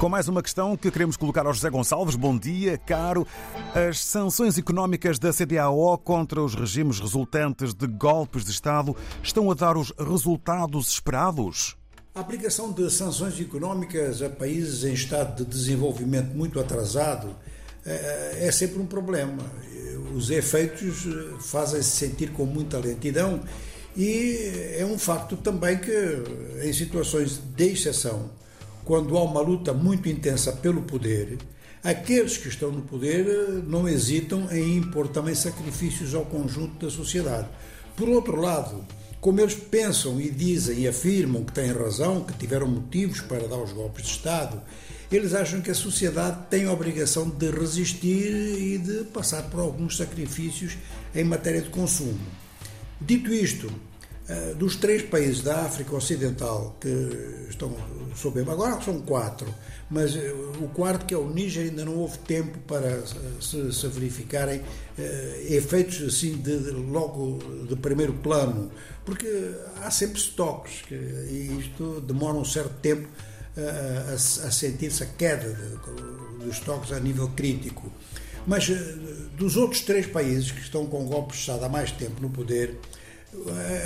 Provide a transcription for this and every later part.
Com mais uma questão que queremos colocar ao José Gonçalves. Bom dia, caro. As sanções económicas da CDAO contra os regimes resultantes de golpes de Estado estão a dar os resultados esperados? A aplicação de sanções económicas a países em estado de desenvolvimento muito atrasado eh, é sempre um problema. Os efeitos eh, fazem-se sentir com muita lentidão e é um facto também que, em situações de exceção, quando há uma luta muito intensa pelo poder, aqueles que estão no poder eh, não hesitam em impor também sacrifícios ao conjunto da sociedade. Por outro lado, como eles pensam e dizem e afirmam que têm razão, que tiveram motivos para dar os golpes de Estado, eles acham que a sociedade tem a obrigação de resistir e de passar por alguns sacrifícios em matéria de consumo. Dito isto, dos três países da África Ocidental que estão sob agora são quatro, mas eh, o quarto, que é o Níger, ainda não houve tempo para se, se verificarem eh, efeitos assim de, de, logo de primeiro plano, porque há sempre estoques que, e isto demora um certo tempo a, a, a sentir-se a queda dos estoques a nível crítico. Mas dos outros três países que estão com golpes de Estado há mais tempo no poder,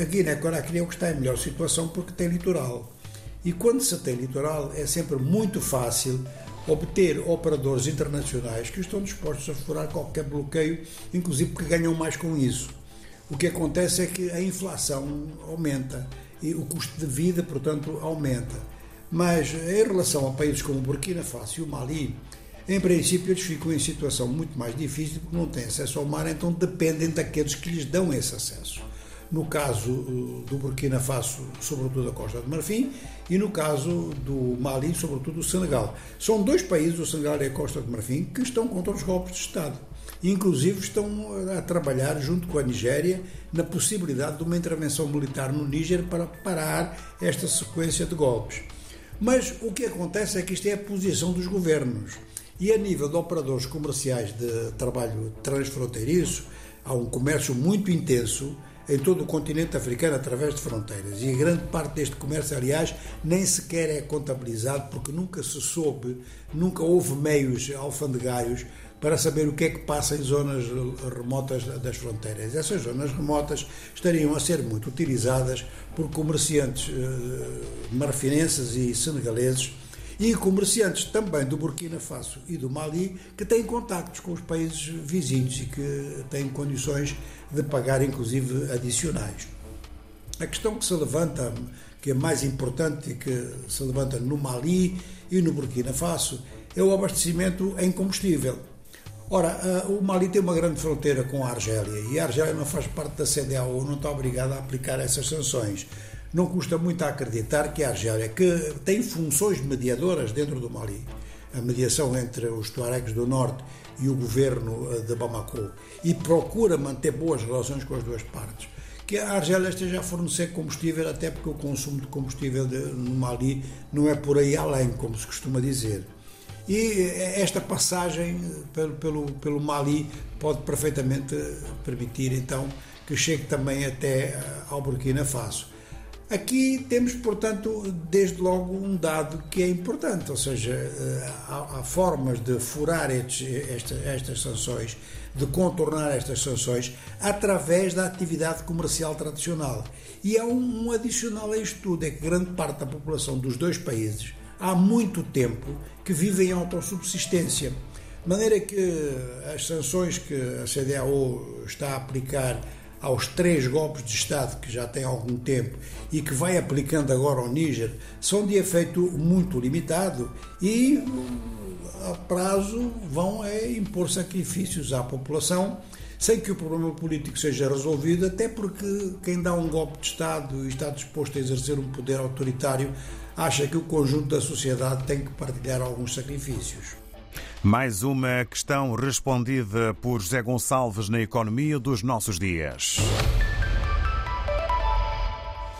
a Guiné-Conakry é o que está em melhor situação porque tem litoral. E quando se tem litoral, é sempre muito fácil obter operadores internacionais que estão dispostos a furar qualquer bloqueio, inclusive porque ganham mais com isso. O que acontece é que a inflação aumenta e o custo de vida, portanto, aumenta. Mas em relação a países como Burkina Faso e o Mali, em princípio eles ficam em situação muito mais difícil porque não têm acesso ao mar, então dependem daqueles que lhes dão esse acesso no caso eh, do Burkina Faso, sobretudo a Costa de Marfim, e no caso do Mali, sobretudo o Senegal. São dois países, o Senegal e a Costa de Marfim, que estão contra os golpes de Estado. Inclusive estão a trabalhar junto com a Nigéria na possibilidade de uma intervenção militar no Níger para parar esta sequência de golpes. Mas o que acontece é que isto é a posição dos governos. E a nível de operadores comerciais de trabalho transfronteiriço, há um comércio muito intenso em todo o continente africano através de fronteiras. E grande parte deste comércio, aliás, nem sequer é contabilizado porque nunca se soube, nunca houve meios alfandegários para saber o que é que passa em zonas remotas das fronteiras. Essas zonas remotas estariam a ser muito utilizadas por comerciantes eh, marfinenses e senegaleses e comerciantes também do Burkina Faso e do Mali que têm contactos com os países vizinhos e que têm condições de pagar, inclusive, adicionais. A questão que se levanta, que é mais importante e que se levanta no Mali e no Burkina Faso, é o abastecimento em combustível. Ora, o Mali tem uma grande fronteira com a Argélia e a Argélia não faz parte da CDAO, não está obrigada a aplicar essas sanções não custa muito a acreditar que a Argélia, que tem funções mediadoras dentro do Mali, a mediação entre os Tuaregs do Norte e o governo eh, de Bamako, e procura manter boas relações com as duas partes, que a Argélia esteja a fornecer combustível, até porque o consumo de combustível no Mali não é por aí além, como se costuma dizer. E eh, esta passagem eh, pelo, pelo, pelo Mali pode perfeitamente permitir, então, que chegue também até ao Burkina Faso. Aqui temos, portanto, desde logo um dado que é importante, ou seja, eh, há, há formas de furar estes, esta, estas sanções, de contornar estas sanções, através da atividade comercial tradicional. E há um, um adicional a isto tudo, é que grande parte da população dos dois países há muito tempo que vive em autossubsistência. De maneira que as sanções que a CDAO está a aplicar aos três golpes de Estado que já tem algum tempo e que vai aplicando agora ao Níger, são de efeito muito limitado e a prazo vão é, impor sacrifícios à população sem que o problema político seja resolvido, até porque quem dá um golpe de Estado e está disposto a exercer um poder autoritário acha que o conjunto da sociedade tem que partilhar alguns sacrifícios. Mais uma questão respondida por José Gonçalves na economia dos nossos dias.